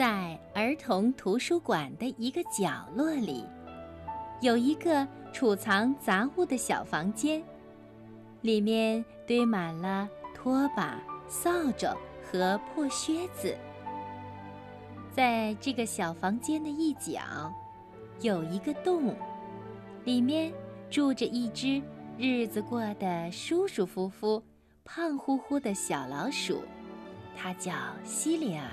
在儿童图书馆的一个角落里，有一个储藏杂物的小房间，里面堆满了拖把、扫帚和破靴子。在这个小房间的一角，有一个洞，里面住着一只日子过得舒舒服服、胖乎乎的小老鼠，它叫西里尔。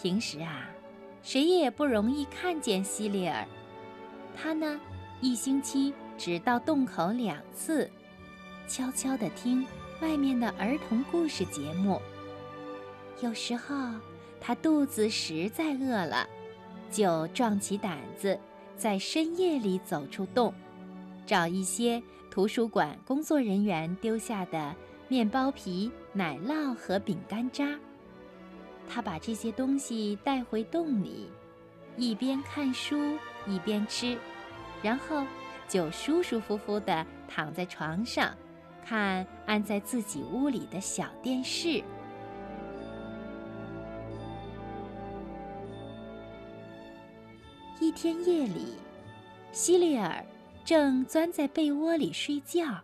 平时啊，谁也不容易看见西里尔。他呢，一星期只到洞口两次，悄悄地听外面的儿童故事节目。有时候他肚子实在饿了，就壮起胆子，在深夜里走出洞，找一些图书馆工作人员丢下的面包皮、奶酪和饼干渣。他把这些东西带回洞里，一边看书一边吃，然后就舒舒服服地躺在床上，看安在自己屋里的小电视。一天夜里，希利尔正钻在被窝里睡觉，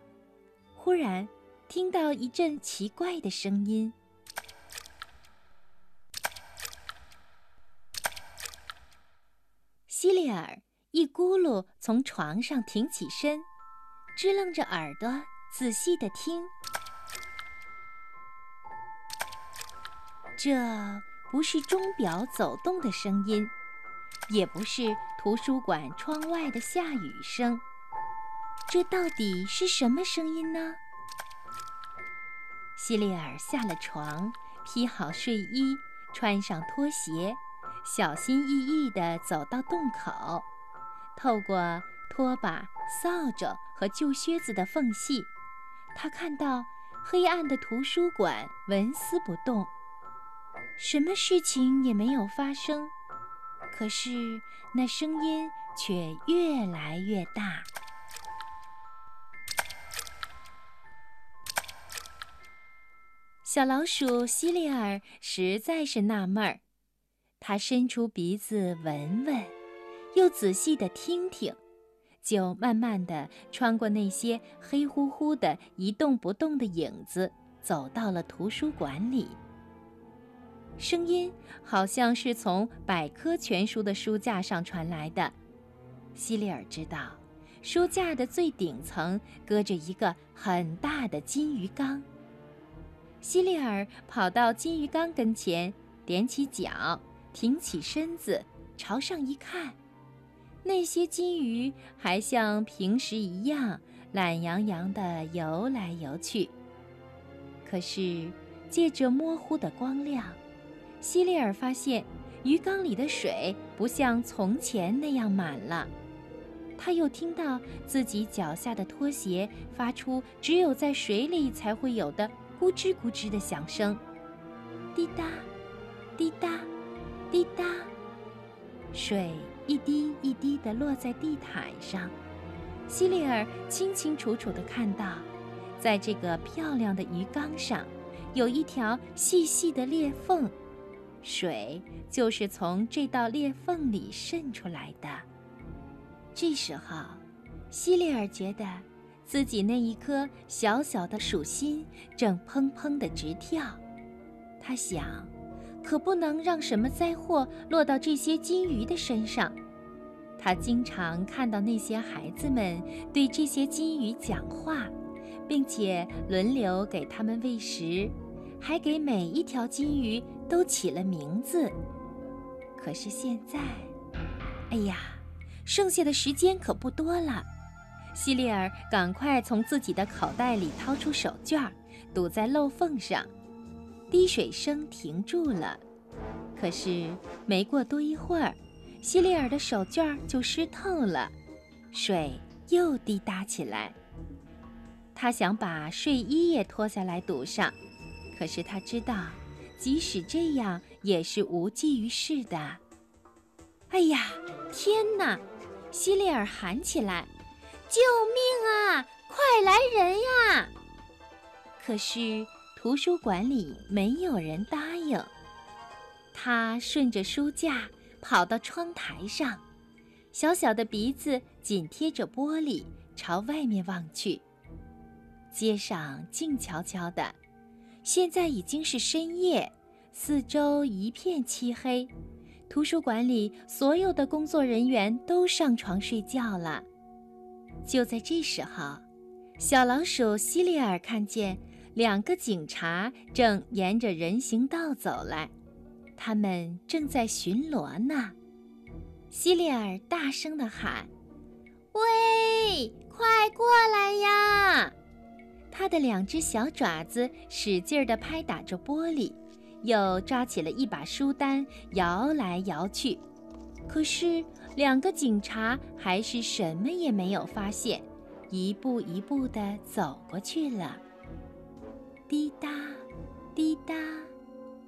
忽然听到一阵奇怪的声音。希利尔一咕噜从床上挺起身，支棱着耳朵仔细地听。这不是钟表走动的声音，也不是图书馆窗外的下雨声，这到底是什么声音呢？希利尔下了床，披好睡衣，穿上拖鞋。小心翼翼地走到洞口，透过拖把、扫帚和旧靴子的缝隙，他看到黑暗的图书馆纹丝不动，什么事情也没有发生。可是那声音却越来越大。小老鼠希利尔实在是纳闷儿。他伸出鼻子闻闻，又仔细地听听，就慢慢地穿过那些黑乎乎的一动不动的影子，走到了图书馆里。声音好像是从百科全书的书架上传来的。希利尔知道，书架的最顶层搁着一个很大的金鱼缸。希利尔跑到金鱼缸跟前，踮起脚。挺起身子，朝上一看，那些金鱼还像平时一样懒洋洋地游来游去。可是，借着模糊的光亮，希利尔发现鱼缸里的水不像从前那样满了。他又听到自己脚下的拖鞋发出只有在水里才会有的咕吱咕吱的响声，滴答，滴答。滴答，水一滴一滴地落在地毯上。希利尔清清楚楚地看到，在这个漂亮的鱼缸上，有一条细细的裂缝，水就是从这道裂缝里渗出来的。这时候，希利尔觉得自己那一颗小小的鼠心正砰砰地直跳。他想。可不能让什么灾祸落到这些金鱼的身上。他经常看到那些孩子们对这些金鱼讲话，并且轮流给它们喂食，还给每一条金鱼都起了名字。可是现在，哎呀，剩下的时间可不多了。希利尔赶快从自己的口袋里掏出手绢，堵在漏缝上。滴水声停住了，可是没过多一会儿，希利尔的手绢就湿透了，水又滴答起来。他想把睡衣也脱下来堵上，可是他知道，即使这样也是无济于事的。哎呀，天哪！希利尔喊起来：“救命啊！快来人呀！”可是。图书馆里没有人答应。他顺着书架跑到窗台上，小小的鼻子紧贴着玻璃，朝外面望去。街上静悄悄的，现在已经是深夜，四周一片漆黑。图书馆里所有的工作人员都上床睡觉了。就在这时候，小老鼠西里尔看见两个警察正沿着人行道走来，他们正在巡逻呢。西里尔大声地喊：“喂，快过来呀！”他的两只小爪子使劲地拍打着玻璃。又抓起了一把书单，摇来摇去。可是两个警察还是什么也没有发现，一步一步地走过去了。滴答，滴答，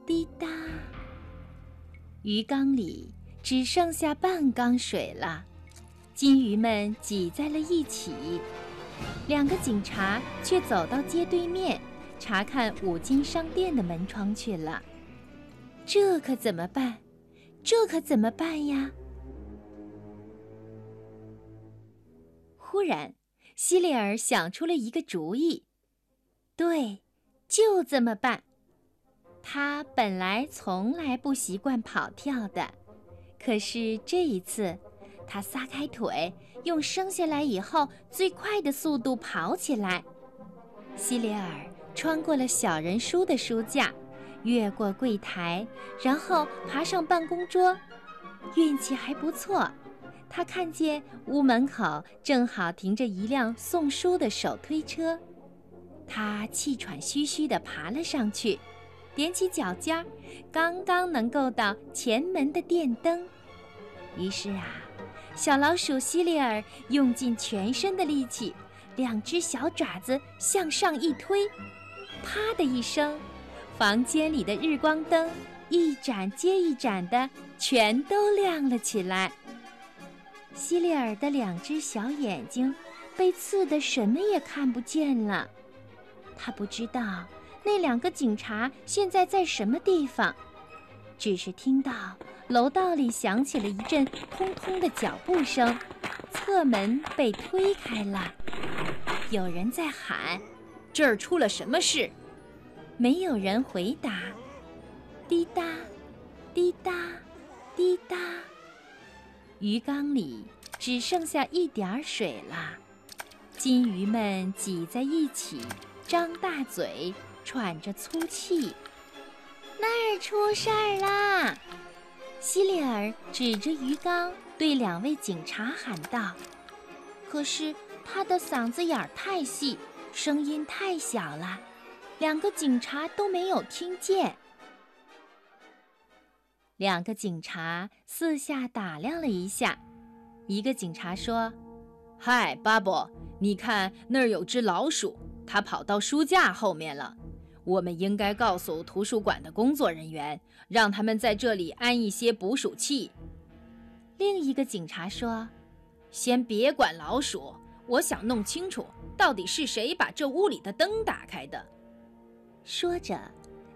滴答。鱼缸里只剩下半缸水了，金鱼们挤在了一起。两个警察却走到街对面。查看五金商店的门窗去了，这可怎么办？这可怎么办呀？忽然，希利尔想出了一个主意。对，就这么办。他本来从来不习惯跑跳的，可是这一次，他撒开腿，用生下来以后最快的速度跑起来。希里尔。穿过了小人书的书架，越过柜台，然后爬上办公桌。运气还不错，他看见屋门口正好停着一辆送书的手推车。他气喘吁吁地爬了上去，踮起脚尖，刚刚能够到前门的电灯。于是啊，小老鼠希利尔用尽全身的力气，两只小爪子向上一推。啪的一声，房间里的日光灯一盏接一盏的全都亮了起来。希利尔的两只小眼睛被刺得什么也看不见了。他不知道那两个警察现在在什么地方，只是听到楼道里响起了一阵通通的脚步声，侧门被推开了，有人在喊。这儿出了什么事？没有人回答。滴答，滴答，滴答。鱼缸里只剩下一点水了。金鱼们挤在一起，张大嘴，喘着粗气。那儿出事儿啦！希利尔指着鱼缸对两位警察喊道。可是他的嗓子眼儿太细。声音太小了，两个警察都没有听见。两个警察四下打量了一下，一个警察说：“嗨，巴布，你看那儿有只老鼠，他跑到书架后面了。我们应该告诉图书馆的工作人员，让他们在这里安一些捕鼠器。”另一个警察说：“先别管老鼠。”我想弄清楚，到底是谁把这屋里的灯打开的。说着，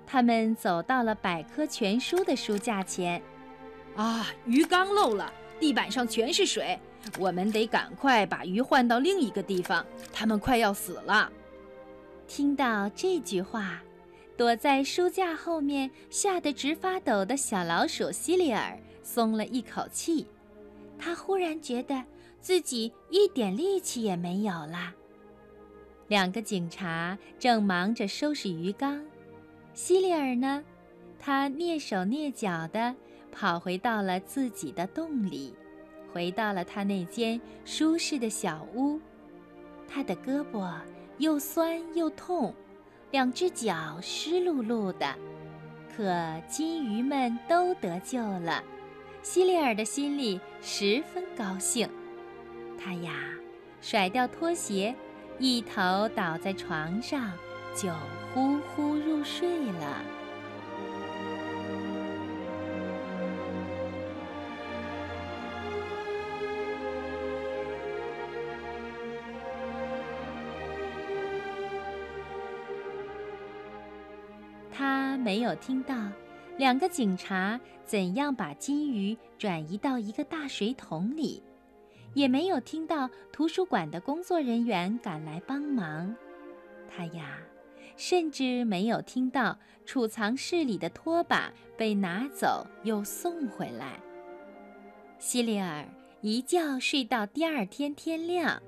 他们走到了百科全书的书架前。啊，鱼缸漏了，地板上全是水，我们得赶快把鱼换到另一个地方，它们快要死了。听到这句话，躲在书架后面吓得直发抖的小老鼠希利尔松了一口气。他忽然觉得。自己一点力气也没有了。两个警察正忙着收拾鱼缸，希利尔呢？他蹑手蹑脚地跑回到了自己的洞里，回到了他那间舒适的小屋。他的胳膊又酸又痛，两只脚湿漉漉的，可金鱼们都得救了。希利尔的心里十分高兴。他呀，甩掉拖鞋，一头倒在床上，就呼呼入睡了。没有听到两个警察怎样把金鱼转移到一个大水桶里，也没有听到图书馆的工作人员赶来帮忙。他呀，甚至没有听到储藏室里的拖把被拿走又送回来。希利尔一觉睡到第二天天亮，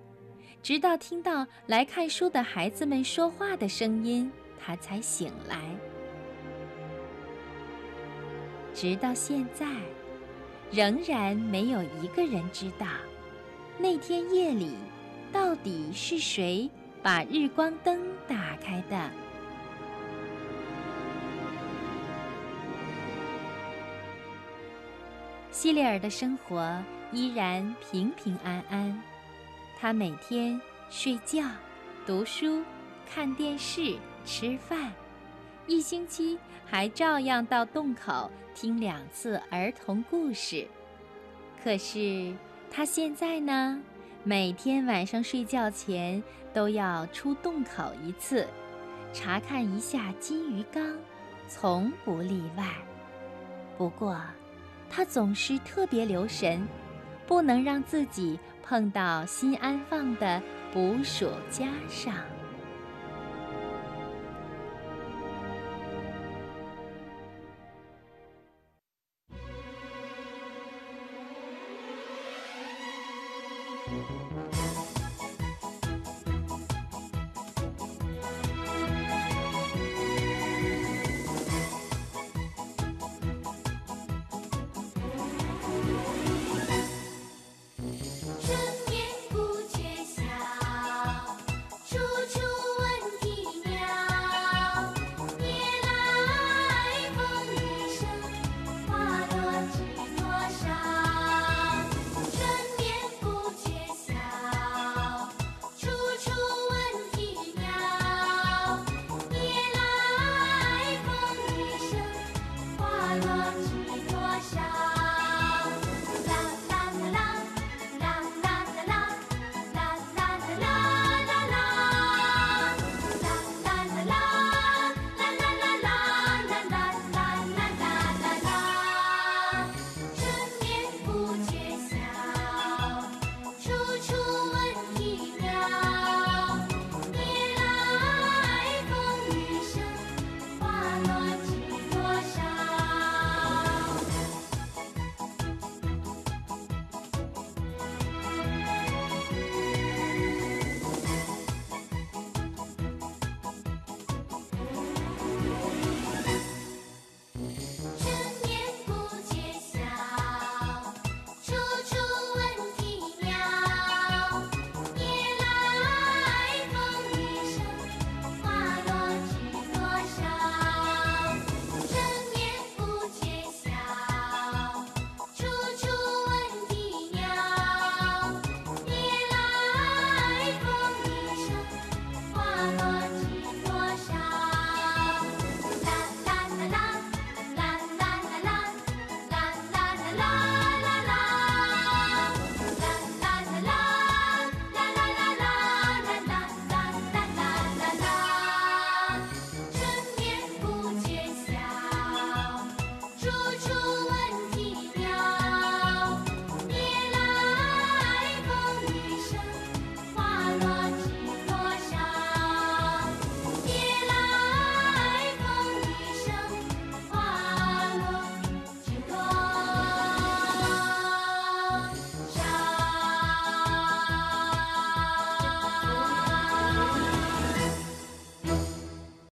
直到听到来看书的孩子们说话的声音，他才醒来。直到现在，仍然没有一个人知道，那天夜里到底是谁把日光灯打开的。希利尔的生活依然平平安安，他每天睡觉、读书、看电视、吃饭。一星期还照样到洞口听两次儿童故事，可是他现在呢，每天晚上睡觉前都要出洞口一次，查看一下金鱼缸，从不例外。不过，他总是特别留神，不能让自己碰到新安放的捕鼠夹上。Música